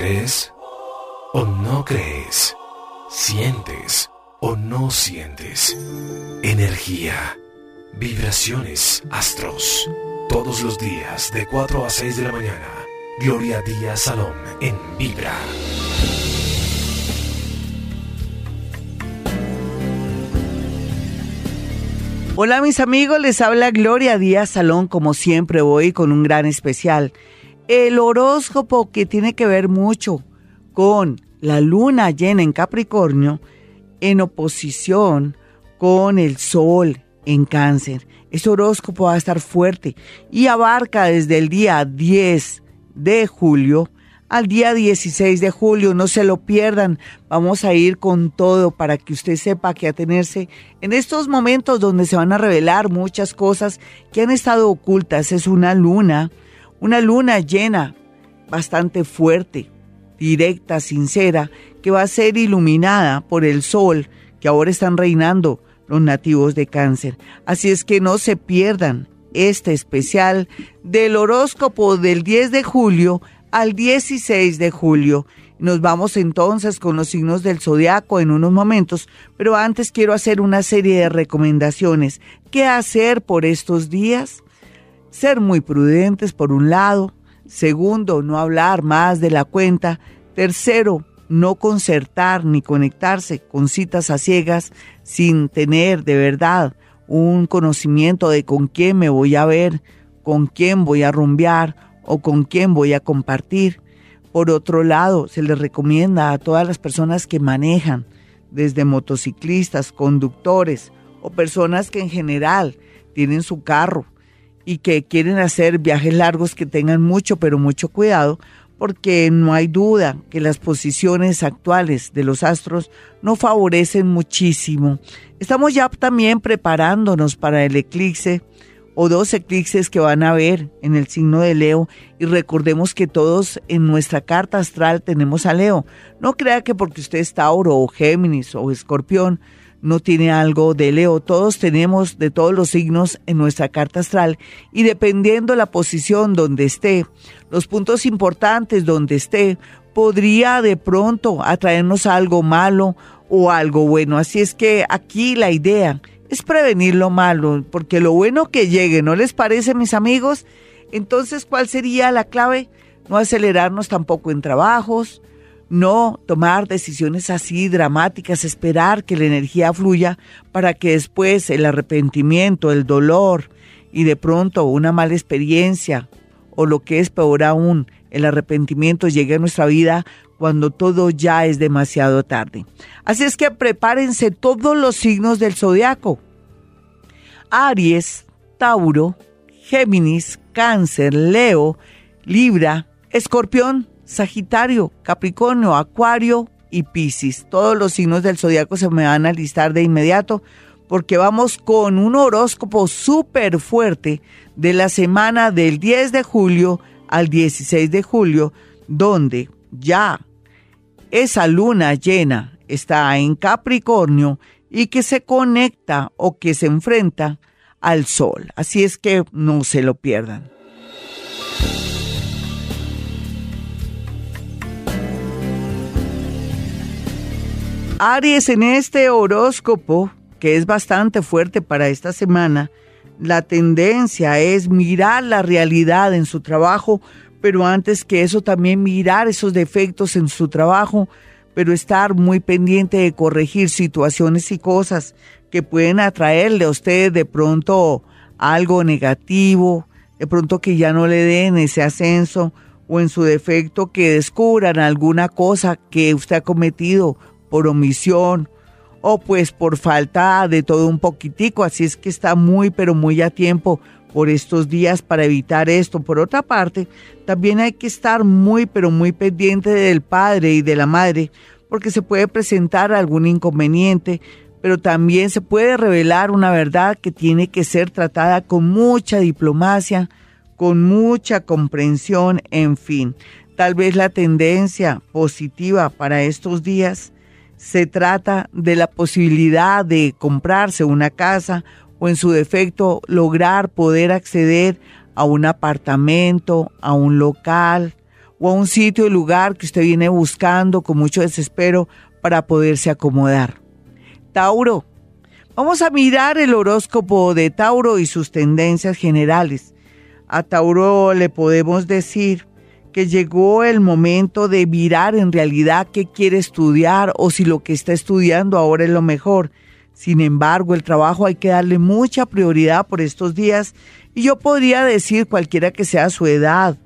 ¿Crees o no crees? ¿Sientes o no sientes? Energía, vibraciones, astros. Todos los días de 4 a 6 de la mañana. Gloria Díaz Salón en Vibra. Hola mis amigos, les habla Gloria Díaz Salón como siempre voy con un gran especial. El horóscopo que tiene que ver mucho con la luna llena en Capricornio en oposición con el sol en cáncer. Este horóscopo va a estar fuerte y abarca desde el día 10 de julio al día 16 de julio. No se lo pierdan. Vamos a ir con todo para que usted sepa que atenerse en estos momentos donde se van a revelar muchas cosas que han estado ocultas. Es una luna, una luna llena, bastante fuerte, directa, sincera, que va a ser iluminada por el sol que ahora están reinando los nativos de cáncer. Así es que no se pierdan este especial del horóscopo del 10 de julio al 16 de julio. Nos vamos entonces con los signos del zodiaco en unos momentos, pero antes quiero hacer una serie de recomendaciones. ¿Qué hacer por estos días? Ser muy prudentes por un lado. Segundo, no hablar más de la cuenta. Tercero, no concertar ni conectarse con citas a ciegas sin tener de verdad un conocimiento de con quién me voy a ver, con quién voy a rumbear o con quién voy a compartir. Por otro lado, se les recomienda a todas las personas que manejan, desde motociclistas, conductores o personas que en general tienen su carro y que quieren hacer viajes largos que tengan mucho, pero mucho cuidado, porque no hay duda que las posiciones actuales de los astros no favorecen muchísimo. Estamos ya también preparándonos para el eclipse o dos eclipses que van a ver en el signo de Leo y recordemos que todos en nuestra carta astral tenemos a Leo. No crea que porque usted es Tauro o Géminis o Escorpión no tiene algo de Leo. Todos tenemos de todos los signos en nuestra carta astral y dependiendo la posición donde esté, los puntos importantes donde esté, podría de pronto atraernos algo malo o algo bueno. Así es que aquí la idea es prevenir lo malo, porque lo bueno que llegue, ¿no les parece, mis amigos? Entonces, ¿cuál sería la clave? No acelerarnos tampoco en trabajos, no tomar decisiones así dramáticas, esperar que la energía fluya para que después el arrepentimiento, el dolor y de pronto una mala experiencia o lo que es peor aún, el arrepentimiento llegue a nuestra vida cuando todo ya es demasiado tarde. Así es que prepárense todos los signos del zodiaco. Aries, Tauro, Géminis, Cáncer, Leo, Libra, Escorpión, Sagitario, Capricornio, Acuario y Piscis. Todos los signos del zodiaco se me van a listar de inmediato porque vamos con un horóscopo súper fuerte de la semana del 10 de julio al 16 de julio, donde ya esa luna llena está en Capricornio y que se conecta o que se enfrenta al sol. Así es que no se lo pierdan. Aries en este horóscopo, que es bastante fuerte para esta semana, la tendencia es mirar la realidad en su trabajo pero antes que eso también mirar esos defectos en su trabajo, pero estar muy pendiente de corregir situaciones y cosas que pueden atraerle a usted de pronto algo negativo, de pronto que ya no le den ese ascenso o en su defecto que descubran alguna cosa que usted ha cometido por omisión o pues por falta de todo un poquitico, así es que está muy pero muy a tiempo por estos días para evitar esto. Por otra parte, también hay que estar muy, pero muy pendiente del padre y de la madre, porque se puede presentar algún inconveniente, pero también se puede revelar una verdad que tiene que ser tratada con mucha diplomacia, con mucha comprensión, en fin. Tal vez la tendencia positiva para estos días se trata de la posibilidad de comprarse una casa o en su defecto lograr poder acceder a un apartamento, a un local o a un sitio o lugar que usted viene buscando con mucho desespero para poderse acomodar. Tauro, vamos a mirar el horóscopo de Tauro y sus tendencias generales. A Tauro le podemos decir que llegó el momento de mirar en realidad qué quiere estudiar o si lo que está estudiando ahora es lo mejor. Sin embargo, el trabajo hay que darle mucha prioridad por estos días y yo podría decir cualquiera que sea su edad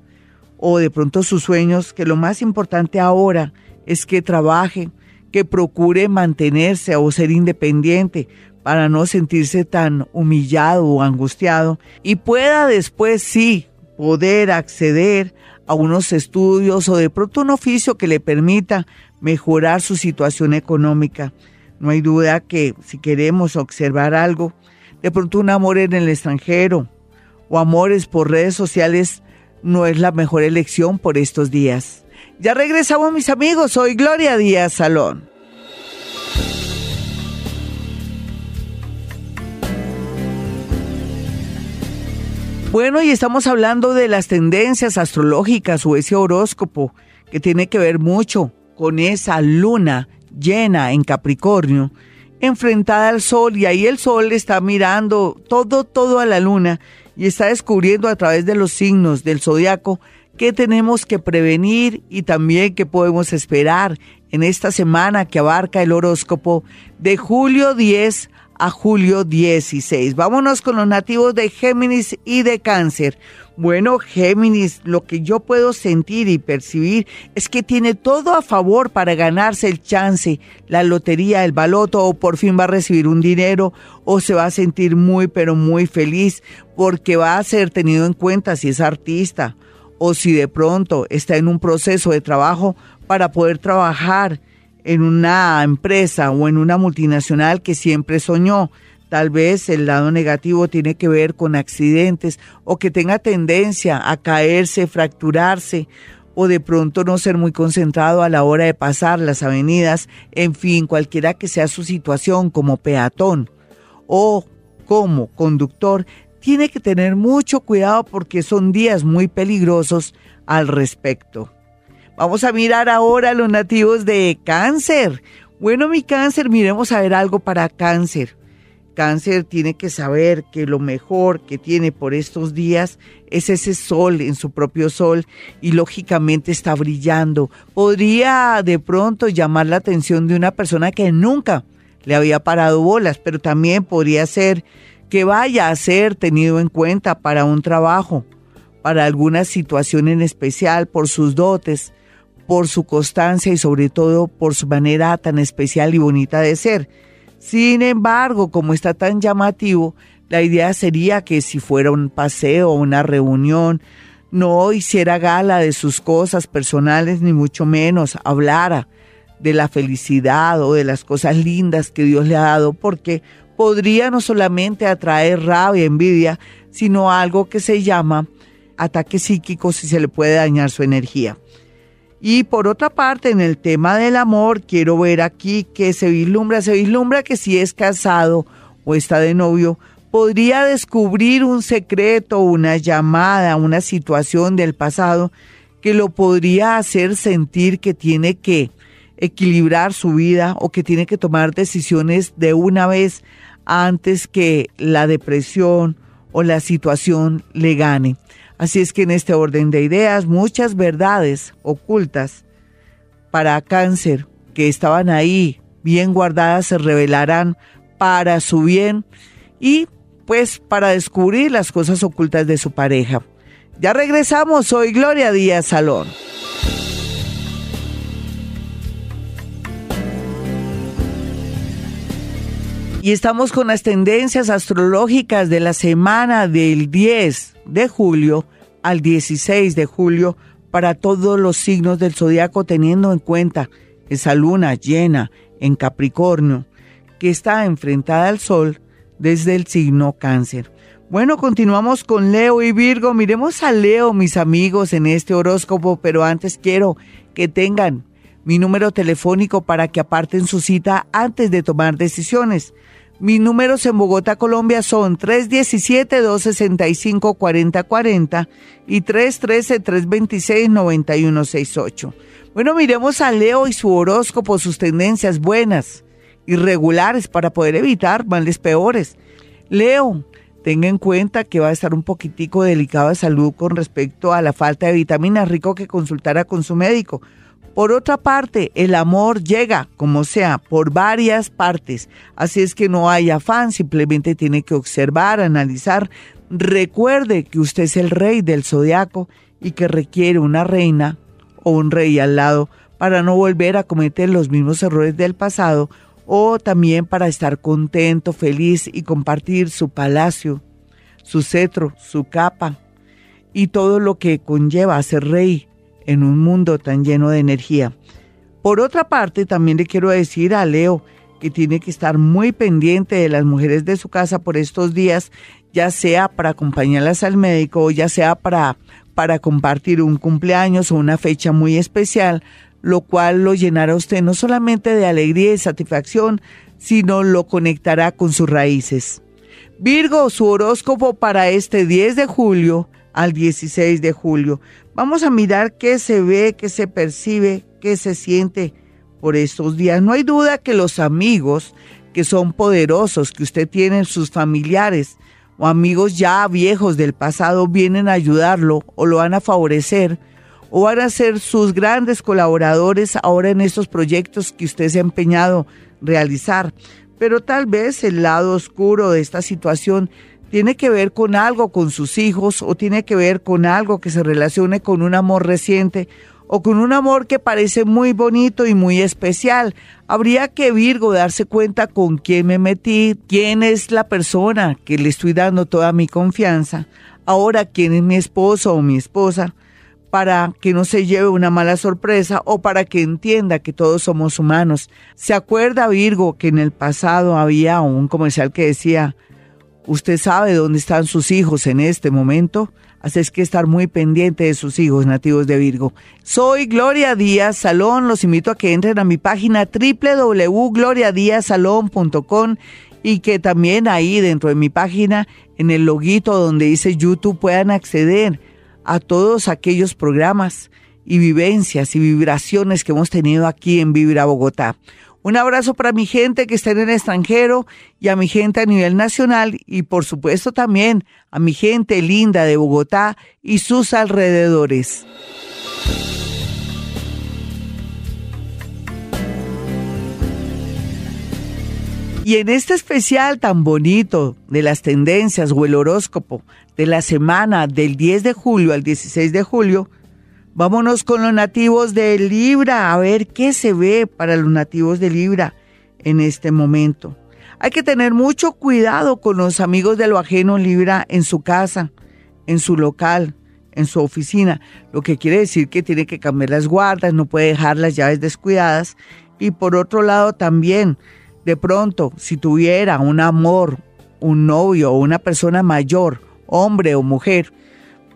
o de pronto sus sueños que lo más importante ahora es que trabaje, que procure mantenerse o ser independiente para no sentirse tan humillado o angustiado y pueda después sí poder acceder a unos estudios o de pronto un oficio que le permita mejorar su situación económica. No hay duda que si queremos observar algo, de pronto un amor en el extranjero o amores por redes sociales no es la mejor elección por estos días. Ya regresamos mis amigos, soy Gloria Díaz Salón. Bueno, y estamos hablando de las tendencias astrológicas o ese horóscopo que tiene que ver mucho con esa luna llena en Capricornio, enfrentada al sol, y ahí el sol está mirando todo, todo a la luna y está descubriendo a través de los signos del zodiaco qué tenemos que prevenir y también qué podemos esperar en esta semana que abarca el horóscopo de julio 10 a julio 16. Vámonos con los nativos de Géminis y de Cáncer. Bueno, Géminis, lo que yo puedo sentir y percibir es que tiene todo a favor para ganarse el chance, la lotería, el baloto, o por fin va a recibir un dinero, o se va a sentir muy, pero muy feliz, porque va a ser tenido en cuenta si es artista, o si de pronto está en un proceso de trabajo para poder trabajar en una empresa o en una multinacional que siempre soñó. Tal vez el lado negativo tiene que ver con accidentes o que tenga tendencia a caerse, fracturarse o de pronto no ser muy concentrado a la hora de pasar las avenidas, en fin, cualquiera que sea su situación como peatón o como conductor, tiene que tener mucho cuidado porque son días muy peligrosos al respecto. Vamos a mirar ahora a los nativos de cáncer. Bueno, mi cáncer, miremos a ver algo para cáncer. Cáncer tiene que saber que lo mejor que tiene por estos días es ese sol en su propio sol y lógicamente está brillando. Podría de pronto llamar la atención de una persona que nunca le había parado bolas, pero también podría ser que vaya a ser tenido en cuenta para un trabajo, para alguna situación en especial, por sus dotes, por su constancia y sobre todo por su manera tan especial y bonita de ser. Sin embargo, como está tan llamativo, la idea sería que si fuera un paseo o una reunión, no hiciera gala de sus cosas personales, ni mucho menos hablara de la felicidad o de las cosas lindas que Dios le ha dado, porque podría no solamente atraer rabia, envidia, sino algo que se llama ataque psíquico si se le puede dañar su energía. Y por otra parte, en el tema del amor, quiero ver aquí que se vislumbra, se vislumbra que si es casado o está de novio, podría descubrir un secreto, una llamada, una situación del pasado que lo podría hacer sentir que tiene que equilibrar su vida o que tiene que tomar decisiones de una vez antes que la depresión o la situación le gane. Así es que en este orden de ideas, muchas verdades ocultas para cáncer que estaban ahí bien guardadas se revelarán para su bien y pues para descubrir las cosas ocultas de su pareja. Ya regresamos, soy Gloria Díaz Salón. Y estamos con las tendencias astrológicas de la semana del 10 de julio al 16 de julio para todos los signos del zodiaco, teniendo en cuenta esa luna llena en Capricornio que está enfrentada al sol desde el signo Cáncer. Bueno, continuamos con Leo y Virgo. Miremos a Leo, mis amigos, en este horóscopo, pero antes quiero que tengan mi número telefónico para que aparten su cita antes de tomar decisiones. Mis números en Bogotá, Colombia son 317-265-4040 y 313-326-9168. Bueno, miremos a Leo y su horóscopo, sus tendencias buenas y regulares para poder evitar males peores. Leo, tenga en cuenta que va a estar un poquitico delicado de salud con respecto a la falta de vitaminas, rico que consultara con su médico por otra parte, el amor llega, como sea, por varias partes. Así es que no hay afán, simplemente tiene que observar, analizar. Recuerde que usted es el rey del zodiaco y que requiere una reina o un rey al lado para no volver a cometer los mismos errores del pasado o también para estar contento, feliz y compartir su palacio, su cetro, su capa y todo lo que conlleva ser rey en un mundo tan lleno de energía. Por otra parte, también le quiero decir a Leo que tiene que estar muy pendiente de las mujeres de su casa por estos días, ya sea para acompañarlas al médico o ya sea para, para compartir un cumpleaños o una fecha muy especial, lo cual lo llenará a usted no solamente de alegría y satisfacción, sino lo conectará con sus raíces. Virgo, su horóscopo para este 10 de julio al 16 de julio. Vamos a mirar qué se ve, qué se percibe, qué se siente por estos días. No hay duda que los amigos que son poderosos, que usted tiene sus familiares o amigos ya viejos del pasado vienen a ayudarlo o lo van a favorecer o van a ser sus grandes colaboradores ahora en estos proyectos que usted se ha empeñado realizar. Pero tal vez el lado oscuro de esta situación tiene que ver con algo con sus hijos o tiene que ver con algo que se relacione con un amor reciente o con un amor que parece muy bonito y muy especial. Habría que Virgo darse cuenta con quién me metí, quién es la persona que le estoy dando toda mi confianza, ahora quién es mi esposo o mi esposa, para que no se lleve una mala sorpresa o para que entienda que todos somos humanos. ¿Se acuerda Virgo que en el pasado había un comercial que decía, Usted sabe dónde están sus hijos en este momento, así es que estar muy pendiente de sus hijos nativos de Virgo. Soy Gloria Díaz Salón, los invito a que entren a mi página www.gloriadiazsalón.com y que también ahí dentro de mi página, en el loguito donde dice YouTube, puedan acceder a todos aquellos programas y vivencias y vibraciones que hemos tenido aquí en Vibra Bogotá. Un abrazo para mi gente que está en el extranjero y a mi gente a nivel nacional y por supuesto también a mi gente linda de Bogotá y sus alrededores. Y en este especial tan bonito de las tendencias o el horóscopo de la semana del 10 de julio al 16 de julio, Vámonos con los nativos de Libra, a ver qué se ve para los nativos de Libra en este momento. Hay que tener mucho cuidado con los amigos de lo ajeno Libra en su casa, en su local, en su oficina, lo que quiere decir que tiene que cambiar las guardas, no puede dejar las llaves descuidadas. Y por otro lado también, de pronto, si tuviera un amor, un novio o una persona mayor, hombre o mujer,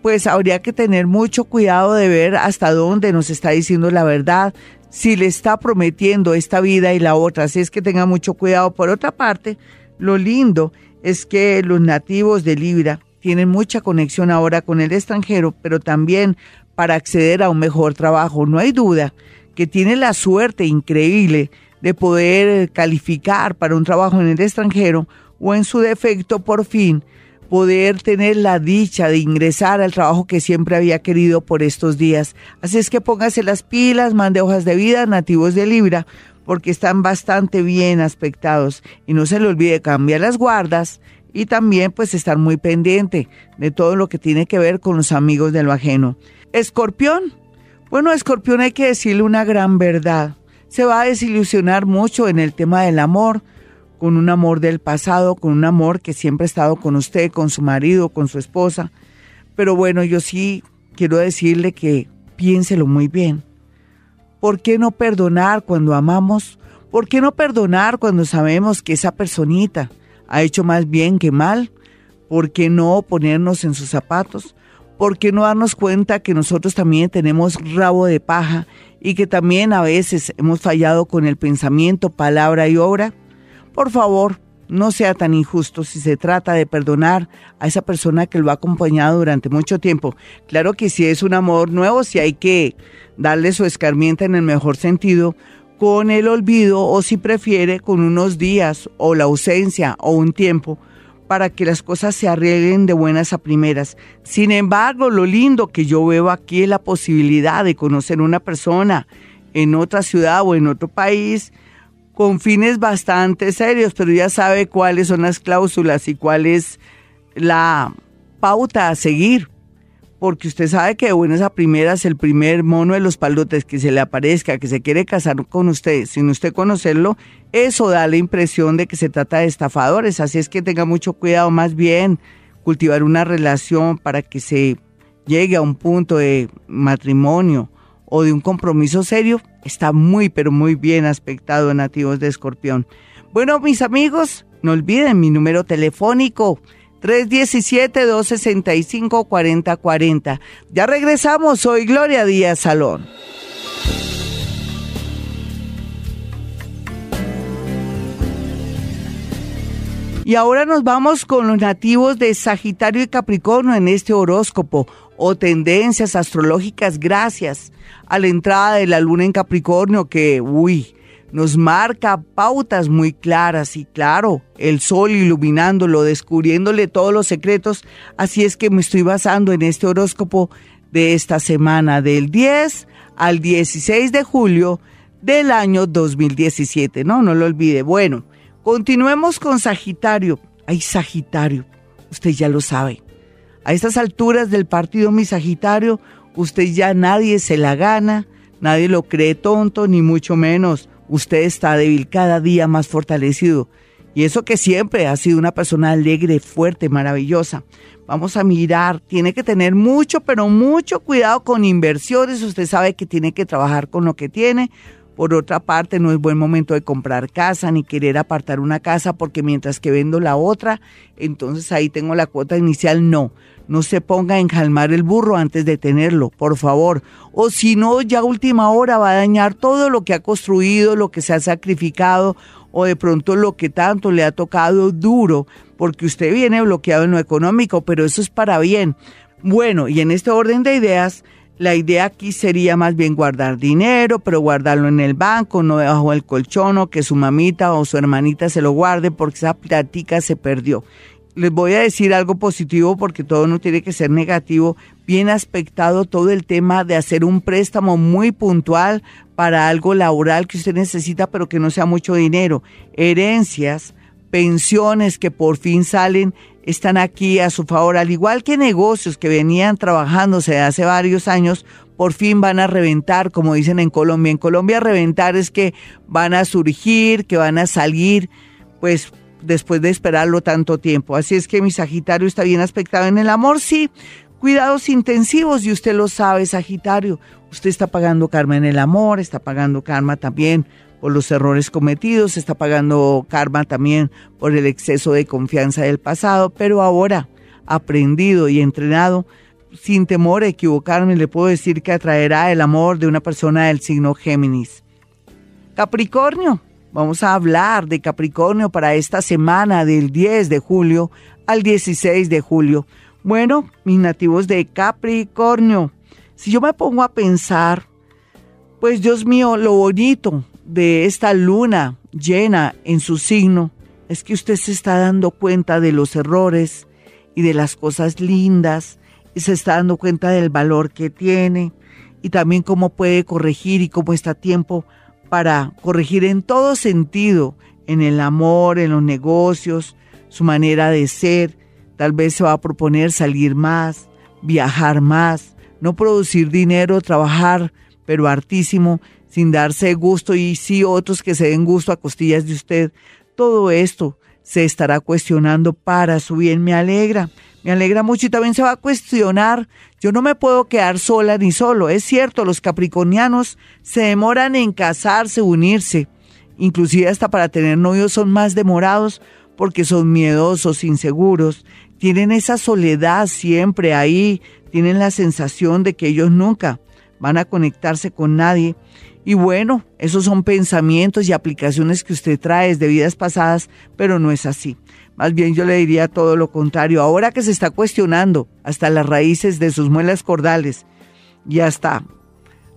pues habría que tener mucho cuidado de ver hasta dónde nos está diciendo la verdad, si le está prometiendo esta vida y la otra. Así es que tenga mucho cuidado. Por otra parte, lo lindo es que los nativos de Libra tienen mucha conexión ahora con el extranjero, pero también para acceder a un mejor trabajo. No hay duda que tiene la suerte increíble de poder calificar para un trabajo en el extranjero o en su defecto por fin poder tener la dicha de ingresar al trabajo que siempre había querido por estos días. Así es que póngase las pilas, mande hojas de vida nativos de Libra, porque están bastante bien aspectados. Y no se le olvide cambiar las guardas y también pues estar muy pendiente de todo lo que tiene que ver con los amigos de lo ajeno. Escorpión. Bueno, Escorpión hay que decirle una gran verdad. Se va a desilusionar mucho en el tema del amor con un amor del pasado, con un amor que siempre ha estado con usted, con su marido, con su esposa. Pero bueno, yo sí quiero decirle que piénselo muy bien. ¿Por qué no perdonar cuando amamos? ¿Por qué no perdonar cuando sabemos que esa personita ha hecho más bien que mal? ¿Por qué no ponernos en sus zapatos? ¿Por qué no darnos cuenta que nosotros también tenemos rabo de paja y que también a veces hemos fallado con el pensamiento, palabra y obra? Por favor, no sea tan injusto si se trata de perdonar a esa persona que lo ha acompañado durante mucho tiempo. Claro que si es un amor nuevo, si hay que darle su escarmienta en el mejor sentido, con el olvido o si prefiere con unos días o la ausencia o un tiempo para que las cosas se arreglen de buenas a primeras. Sin embargo, lo lindo que yo veo aquí es la posibilidad de conocer una persona en otra ciudad o en otro país con fines bastante serios, pero ya sabe cuáles son las cláusulas y cuál es la pauta a seguir. Porque usted sabe que de buenas a primeras el primer mono de los palotes que se le aparezca, que se quiere casar con usted, sin usted conocerlo, eso da la impresión de que se trata de estafadores. Así es que tenga mucho cuidado, más bien cultivar una relación para que se llegue a un punto de matrimonio o de un compromiso serio, está muy, pero muy bien aspectado nativos de escorpión. Bueno, mis amigos, no olviden mi número telefónico. 317-265-4040. Ya regresamos, soy Gloria Díaz Salón. Y ahora nos vamos con los nativos de Sagitario y Capricornio en este horóscopo o tendencias astrológicas gracias a la entrada de la luna en Capricornio que, uy, nos marca pautas muy claras y claro, el sol iluminándolo, descubriéndole todos los secretos. Así es que me estoy basando en este horóscopo de esta semana, del 10 al 16 de julio del año 2017. No, no lo olvide. Bueno, continuemos con Sagitario. Ay, Sagitario, usted ya lo sabe. A estas alturas del partido, mi Sagitario, usted ya nadie se la gana, nadie lo cree tonto, ni mucho menos. Usted está débil, cada día más fortalecido. Y eso que siempre ha sido una persona alegre, fuerte, maravillosa. Vamos a mirar, tiene que tener mucho, pero mucho cuidado con inversiones. Usted sabe que tiene que trabajar con lo que tiene. Por otra parte, no es buen momento de comprar casa ni querer apartar una casa porque mientras que vendo la otra, entonces ahí tengo la cuota inicial. No, no se ponga a enjalmar el burro antes de tenerlo, por favor. O si no, ya última hora va a dañar todo lo que ha construido, lo que se ha sacrificado o de pronto lo que tanto le ha tocado duro, porque usted viene bloqueado en lo económico, pero eso es para bien. Bueno, y en este orden de ideas, la idea aquí sería más bien guardar dinero, pero guardarlo en el banco, no debajo del colchón, o que su mamita o su hermanita se lo guarde porque esa plática se perdió les voy a decir algo positivo porque todo no tiene que ser negativo. Bien aspectado todo el tema de hacer un préstamo muy puntual para algo laboral que usted necesita, pero que no sea mucho dinero. Herencias, pensiones que por fin salen, están aquí a su favor, al igual que negocios que venían trabajándose hace varios años, por fin van a reventar, como dicen en Colombia. En Colombia reventar es que van a surgir, que van a salir, pues después de esperarlo tanto tiempo. Así es que mi Sagitario está bien aspectado en el amor, sí. Cuidados intensivos y usted lo sabe, Sagitario. Usted está pagando karma en el amor, está pagando karma también por los errores cometidos, está pagando karma también por el exceso de confianza del pasado, pero ahora, aprendido y entrenado, sin temor a equivocarme, le puedo decir que atraerá el amor de una persona del signo Géminis. Capricornio, Vamos a hablar de Capricornio para esta semana del 10 de julio al 16 de julio. Bueno, mis nativos de Capricornio, si yo me pongo a pensar, pues Dios mío, lo bonito de esta luna llena en su signo es que usted se está dando cuenta de los errores y de las cosas lindas y se está dando cuenta del valor que tiene y también cómo puede corregir y cómo está tiempo para corregir en todo sentido, en el amor, en los negocios, su manera de ser. Tal vez se va a proponer salir más, viajar más, no producir dinero, trabajar, pero hartísimo, sin darse gusto y sí otros que se den gusto a costillas de usted. Todo esto se estará cuestionando para su bien. Me alegra, me alegra mucho y también se va a cuestionar. Yo no me puedo quedar sola ni solo. Es cierto, los capricornianos se demoran en casarse, unirse. Inclusive hasta para tener novios son más demorados porque son miedosos, inseguros. Tienen esa soledad siempre ahí. Tienen la sensación de que ellos nunca van a conectarse con nadie. Y bueno, esos son pensamientos y aplicaciones que usted trae de vidas pasadas, pero no es así. Más bien yo le diría todo lo contrario. Ahora que se está cuestionando hasta las raíces de sus muelas cordales y hasta,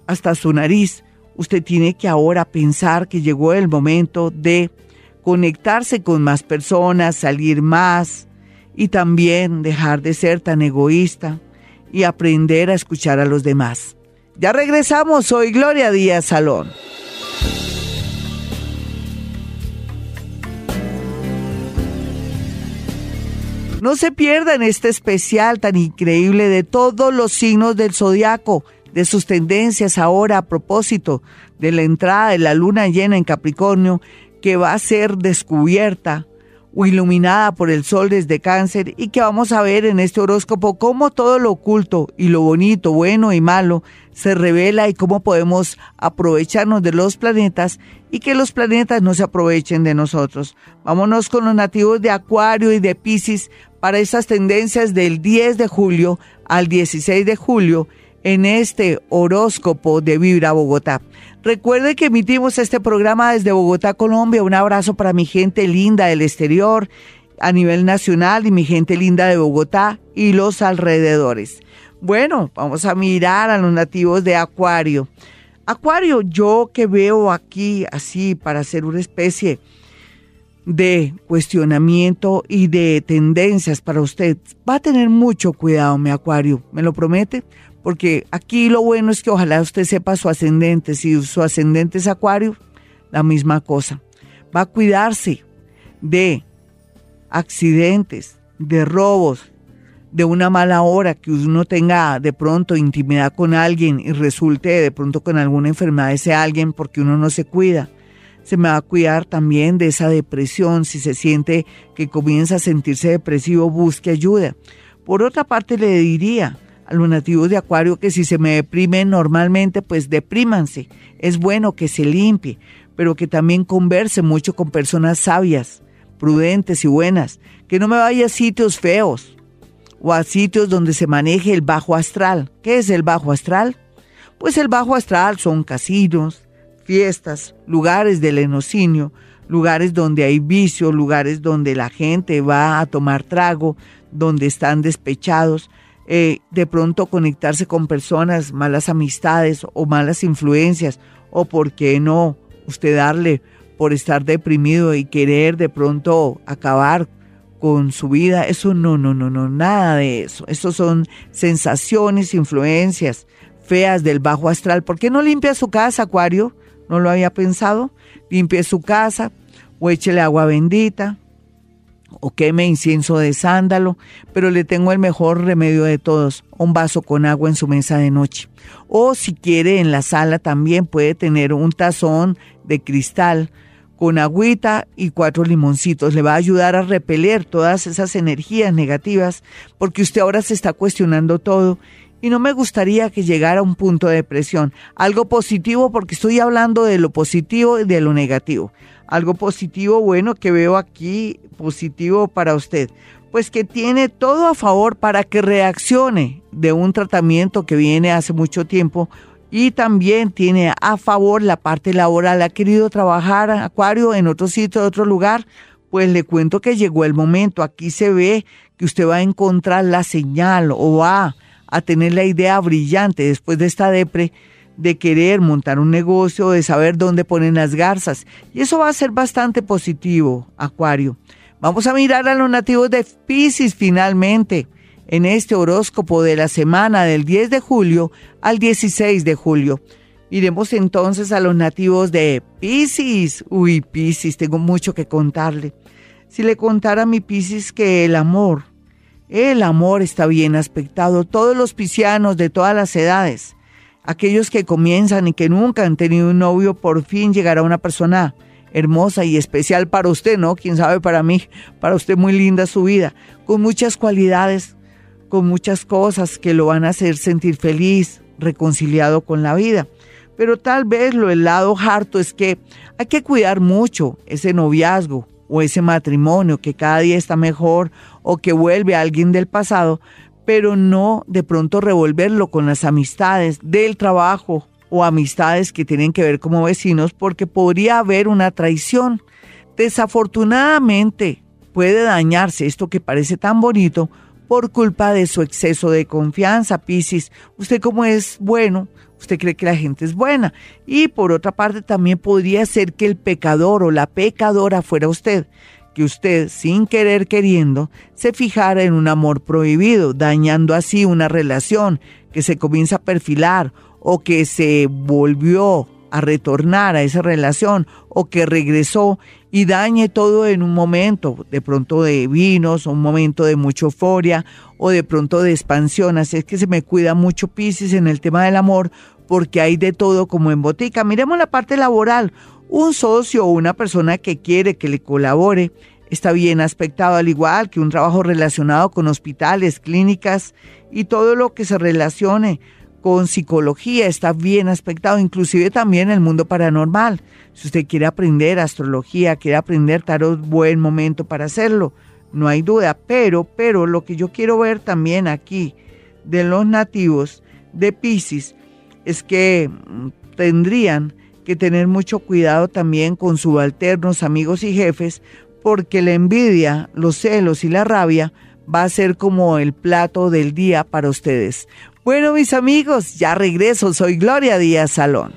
hasta su nariz, usted tiene que ahora pensar que llegó el momento de conectarse con más personas, salir más y también dejar de ser tan egoísta y aprender a escuchar a los demás. Ya regresamos, soy Gloria Díaz Salón. No se pierdan este especial tan increíble de todos los signos del zodiaco, de sus tendencias ahora a propósito de la entrada de la luna llena en Capricornio, que va a ser descubierta o iluminada por el sol desde cáncer y que vamos a ver en este horóscopo cómo todo lo oculto y lo bonito, bueno y malo se revela y cómo podemos aprovecharnos de los planetas y que los planetas no se aprovechen de nosotros. Vámonos con los nativos de Acuario y de Pisces para esas tendencias del 10 de julio al 16 de julio en este horóscopo de Vibra Bogotá. Recuerde que emitimos este programa desde Bogotá, Colombia. Un abrazo para mi gente linda del exterior, a nivel nacional y mi gente linda de Bogotá y los alrededores. Bueno, vamos a mirar a los nativos de Acuario. Acuario, yo que veo aquí así para hacer una especie de cuestionamiento y de tendencias para usted, va a tener mucho cuidado, mi Acuario, ¿me lo promete? Porque aquí lo bueno es que ojalá usted sepa su ascendente, si su ascendente es acuario, la misma cosa. Va a cuidarse de accidentes, de robos, de una mala hora, que uno tenga de pronto intimidad con alguien y resulte de pronto con alguna enfermedad ese alguien porque uno no se cuida. Se me va a cuidar también de esa depresión, si se siente que comienza a sentirse depresivo, busque ayuda. Por otra parte, le diría, a los nativos de Acuario que si se me deprimen normalmente, pues deprímanse. Es bueno que se limpie, pero que también converse mucho con personas sabias, prudentes y buenas. Que no me vaya a sitios feos o a sitios donde se maneje el bajo astral. ¿Qué es el bajo astral? Pues el bajo astral son casinos, fiestas, lugares del enocinio, lugares donde hay vicio, lugares donde la gente va a tomar trago, donde están despechados. Eh, de pronto conectarse con personas, malas amistades o malas influencias, o por qué no usted darle por estar deprimido y querer de pronto acabar con su vida, eso no, no, no, no, nada de eso. Eso son sensaciones, influencias feas del bajo astral. ¿Por qué no limpia su casa, Acuario? ¿No lo había pensado? Limpie su casa o échele agua bendita, o queme incienso de sándalo, pero le tengo el mejor remedio de todos, un vaso con agua en su mesa de noche. O si quiere en la sala también puede tener un tazón de cristal con agüita y cuatro limoncitos. Le va a ayudar a repeler todas esas energías negativas porque usted ahora se está cuestionando todo y no me gustaría que llegara a un punto de depresión. Algo positivo porque estoy hablando de lo positivo y de lo negativo algo positivo, bueno, que veo aquí positivo para usted, pues que tiene todo a favor para que reaccione de un tratamiento que viene hace mucho tiempo y también tiene a favor la parte laboral. Ha querido trabajar Acuario en otro sitio, en otro lugar, pues le cuento que llegó el momento. Aquí se ve que usted va a encontrar la señal o va a tener la idea brillante después de esta depre de querer montar un negocio, de saber dónde ponen las garzas. Y eso va a ser bastante positivo, Acuario. Vamos a mirar a los nativos de Pisces finalmente en este horóscopo de la semana del 10 de julio al 16 de julio. Iremos entonces a los nativos de Pisces. Uy, Pisces, tengo mucho que contarle. Si le contara a mi Pisces que el amor, el amor está bien aspectado, todos los piscianos de todas las edades, aquellos que comienzan y que nunca han tenido un novio, por fin llegará una persona hermosa y especial para usted, ¿no? Quién sabe para mí, para usted muy linda su vida, con muchas cualidades, con muchas cosas que lo van a hacer sentir feliz, reconciliado con la vida. Pero tal vez lo el lado harto es que hay que cuidar mucho ese noviazgo o ese matrimonio que cada día está mejor o que vuelve a alguien del pasado, pero no de pronto revolverlo con las amistades del trabajo o amistades que tienen que ver como vecinos porque podría haber una traición. Desafortunadamente puede dañarse esto que parece tan bonito por culpa de su exceso de confianza, Piscis. Usted como es bueno, usted cree que la gente es buena. Y por otra parte también podría ser que el pecador o la pecadora fuera usted, que usted sin querer queriendo se fijara en un amor prohibido, dañando así una relación que se comienza a perfilar o que se volvió a retornar a esa relación o que regresó y dañe todo en un momento, de pronto de vinos, un momento de mucha euforia o de pronto de expansión. Así es que se me cuida mucho Pisces en el tema del amor porque hay de todo como en botica. Miremos la parte laboral. Un socio o una persona que quiere que le colabore está bien aspectado, al igual que un trabajo relacionado con hospitales, clínicas y todo lo que se relacione con psicología, está bien aspectado, inclusive también el mundo paranormal. Si usted quiere aprender astrología, quiere aprender tarot, buen momento para hacerlo, no hay duda. Pero, pero lo que yo quiero ver también aquí de los nativos de Pisces es que mm, tendrían que tener mucho cuidado también con subalternos, amigos y jefes, porque la envidia, los celos y la rabia va a ser como el plato del día para ustedes. Bueno, mis amigos, ya regreso. Soy Gloria Díaz Salón.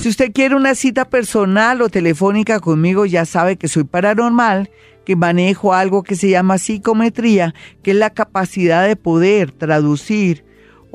Si usted quiere una cita personal o telefónica conmigo, ya sabe que soy paranormal, que manejo algo que se llama psicometría, que es la capacidad de poder traducir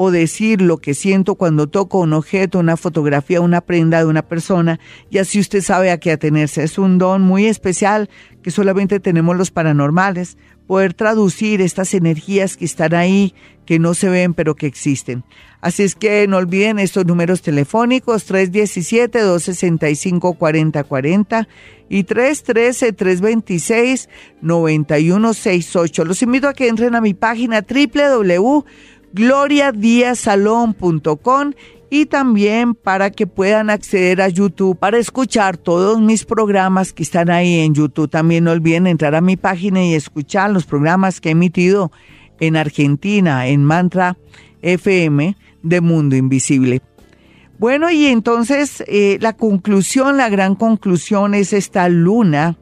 o decir lo que siento cuando toco un objeto, una fotografía, una prenda de una persona, y así usted sabe a qué atenerse. Es un don muy especial que solamente tenemos los paranormales, poder traducir estas energías que están ahí, que no se ven, pero que existen. Así es que no olviden estos números telefónicos 317-265-4040 y 313-326-9168. Los invito a que entren a mi página www gloriadiasalón.com y también para que puedan acceder a YouTube para escuchar todos mis programas que están ahí en YouTube. También no olviden entrar a mi página y escuchar los programas que he emitido en Argentina, en Mantra FM de Mundo Invisible. Bueno, y entonces eh, la conclusión, la gran conclusión es esta luna,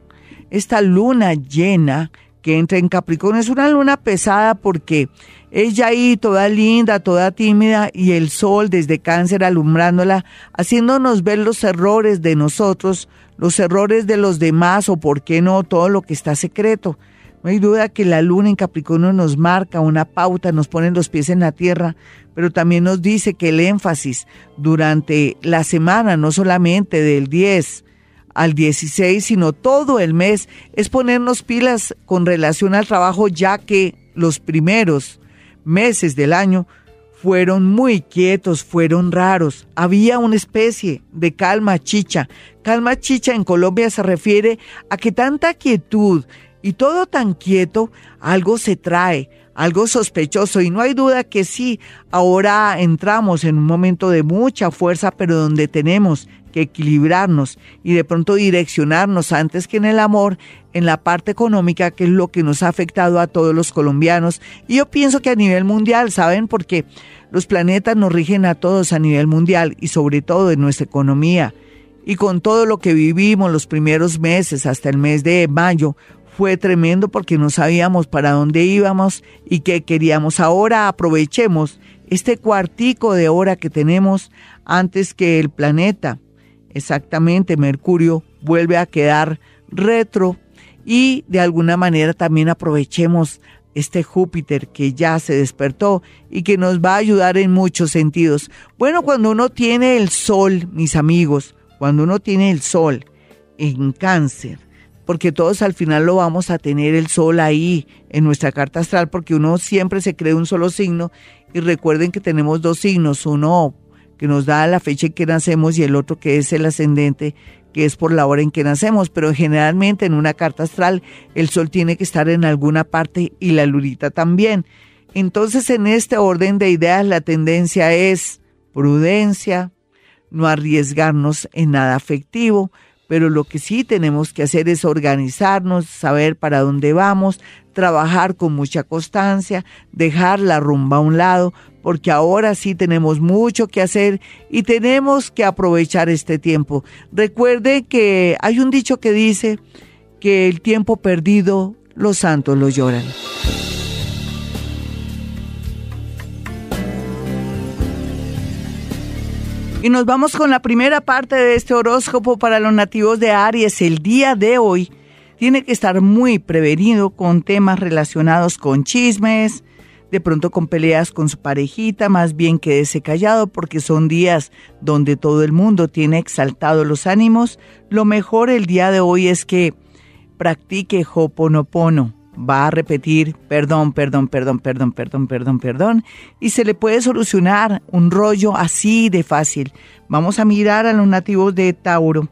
esta luna llena que entra en Capricornio. Es una luna pesada porque ella ahí toda linda, toda tímida y el sol desde cáncer alumbrándola, haciéndonos ver los errores de nosotros, los errores de los demás o por qué no todo lo que está secreto. No hay duda que la luna en Capricornio nos marca una pauta, nos pone los pies en la tierra, pero también nos dice que el énfasis durante la semana, no solamente del 10 al 16, sino todo el mes, es ponernos pilas con relación al trabajo, ya que los primeros meses del año fueron muy quietos, fueron raros. Había una especie de calma chicha. Calma chicha en Colombia se refiere a que tanta quietud y todo tan quieto, algo se trae, algo sospechoso. Y no hay duda que sí, ahora entramos en un momento de mucha fuerza, pero donde tenemos que equilibrarnos y de pronto direccionarnos antes que en el amor, en la parte económica, que es lo que nos ha afectado a todos los colombianos. Y yo pienso que a nivel mundial, ¿saben? Porque los planetas nos rigen a todos a nivel mundial y sobre todo en nuestra economía. Y con todo lo que vivimos los primeros meses hasta el mes de mayo, fue tremendo porque no sabíamos para dónde íbamos y qué queríamos. Ahora aprovechemos este cuartico de hora que tenemos antes que el planeta exactamente Mercurio vuelve a quedar retro y de alguna manera también aprovechemos este Júpiter que ya se despertó y que nos va a ayudar en muchos sentidos. Bueno, cuando uno tiene el sol, mis amigos, cuando uno tiene el sol en cáncer, porque todos al final lo vamos a tener el sol ahí en nuestra carta astral, porque uno siempre se cree un solo signo y recuerden que tenemos dos signos, uno que nos da la fecha en que nacemos y el otro que es el ascendente, que es por la hora en que nacemos, pero generalmente en una carta astral el sol tiene que estar en alguna parte y la lunita también. Entonces en este orden de ideas la tendencia es prudencia, no arriesgarnos en nada afectivo, pero lo que sí tenemos que hacer es organizarnos, saber para dónde vamos, trabajar con mucha constancia, dejar la rumba a un lado, porque ahora sí tenemos mucho que hacer y tenemos que aprovechar este tiempo. Recuerde que hay un dicho que dice que el tiempo perdido los santos lo lloran. Y nos vamos con la primera parte de este horóscopo para los nativos de Aries. El día de hoy tiene que estar muy prevenido con temas relacionados con chismes, de pronto con peleas con su parejita, más bien quédese callado porque son días donde todo el mundo tiene exaltados los ánimos. Lo mejor el día de hoy es que practique Hoponopono va a repetir perdón, perdón, perdón, perdón, perdón, perdón, perdón, y se le puede solucionar un rollo así de fácil. Vamos a mirar a los nativos de Tauro.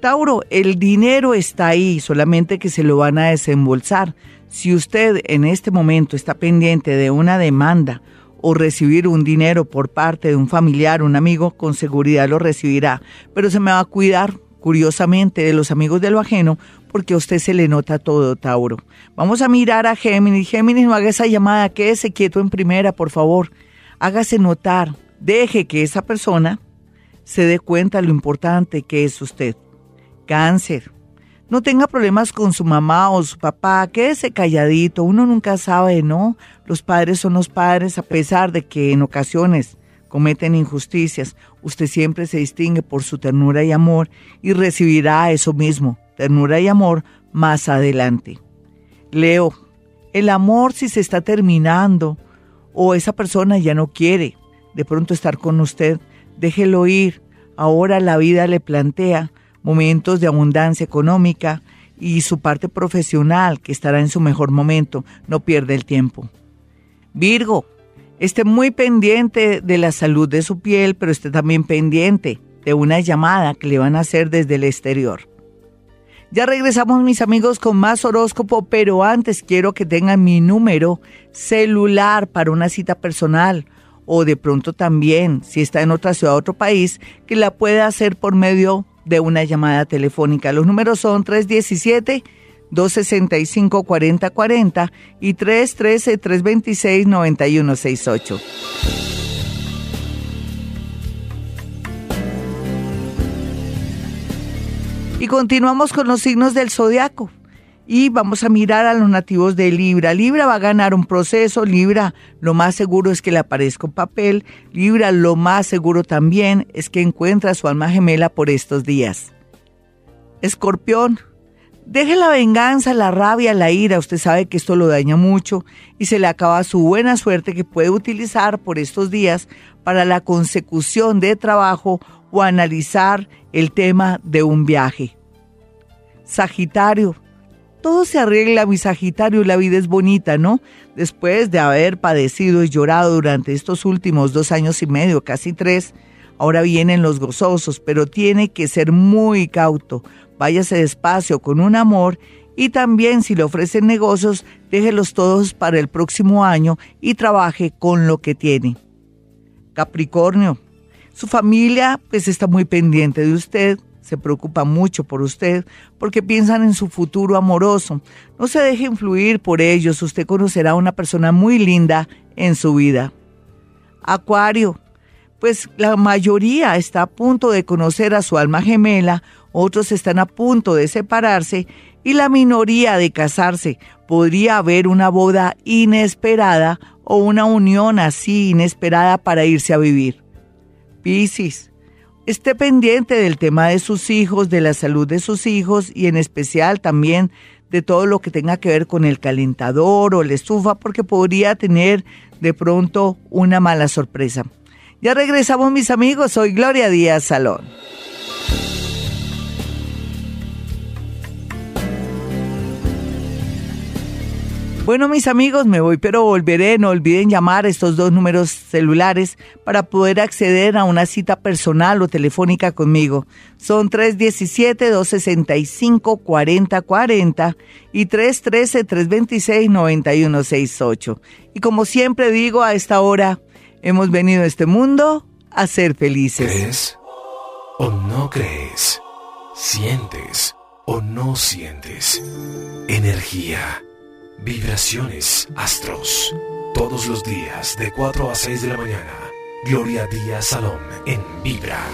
Tauro, el dinero está ahí, solamente que se lo van a desembolsar. Si usted en este momento está pendiente de una demanda o recibir un dinero por parte de un familiar, un amigo, con seguridad lo recibirá, pero se me va a cuidar curiosamente de los amigos de lo ajeno porque a usted se le nota todo, Tauro. Vamos a mirar a Géminis. Géminis, no haga esa llamada, quédese quieto en primera, por favor. Hágase notar. Deje que esa persona se dé cuenta lo importante que es usted. Cáncer. No tenga problemas con su mamá o su papá, quédese calladito. Uno nunca sabe, ¿no? Los padres son los padres, a pesar de que en ocasiones cometen injusticias. Usted siempre se distingue por su ternura y amor y recibirá eso mismo ternura y amor más adelante. Leo, el amor si se está terminando o esa persona ya no quiere de pronto estar con usted, déjelo ir. Ahora la vida le plantea momentos de abundancia económica y su parte profesional que estará en su mejor momento. No pierde el tiempo. Virgo, esté muy pendiente de la salud de su piel, pero esté también pendiente de una llamada que le van a hacer desde el exterior. Ya regresamos mis amigos con más horóscopo, pero antes quiero que tengan mi número celular para una cita personal o de pronto también, si está en otra ciudad, otro país, que la pueda hacer por medio de una llamada telefónica. Los números son 317 265 4040 y 313 326 9168. Y continuamos con los signos del zodiaco. Y vamos a mirar a los nativos de Libra. Libra va a ganar un proceso. Libra, lo más seguro es que le aparezca un papel. Libra, lo más seguro también es que encuentra su alma gemela por estos días. Escorpión, deje la venganza, la rabia, la ira. Usted sabe que esto lo daña mucho y se le acaba su buena suerte que puede utilizar por estos días para la consecución de trabajo o analizar el tema de un viaje. Sagitario, todo se arregla, mi Sagitario, la vida es bonita, ¿no? Después de haber padecido y llorado durante estos últimos dos años y medio, casi tres, ahora vienen los gozosos, pero tiene que ser muy cauto. Váyase despacio con un amor y también si le ofrecen negocios, déjelos todos para el próximo año y trabaje con lo que tiene. Capricornio, su familia pues está muy pendiente de usted, se preocupa mucho por usted porque piensan en su futuro amoroso. No se deje influir por ellos, usted conocerá a una persona muy linda en su vida. Acuario, pues la mayoría está a punto de conocer a su alma gemela, otros están a punto de separarse y la minoría de casarse. Podría haber una boda inesperada o una unión así inesperada para irse a vivir. Piscis, esté pendiente del tema de sus hijos, de la salud de sus hijos y en especial también de todo lo que tenga que ver con el calentador o la estufa porque podría tener de pronto una mala sorpresa. Ya regresamos mis amigos, soy Gloria Díaz Salón. Bueno, mis amigos, me voy, pero volveré. No olviden llamar estos dos números celulares para poder acceder a una cita personal o telefónica conmigo. Son 317-265-4040 y 313-326-9168. Y como siempre digo, a esta hora hemos venido a este mundo a ser felices. ¿Crees o no crees? ¿Sientes o no sientes? Energía, vibraciones, astros. Todos los días de 4 a 6 de la mañana. Gloria Díaz Salón en Vibra.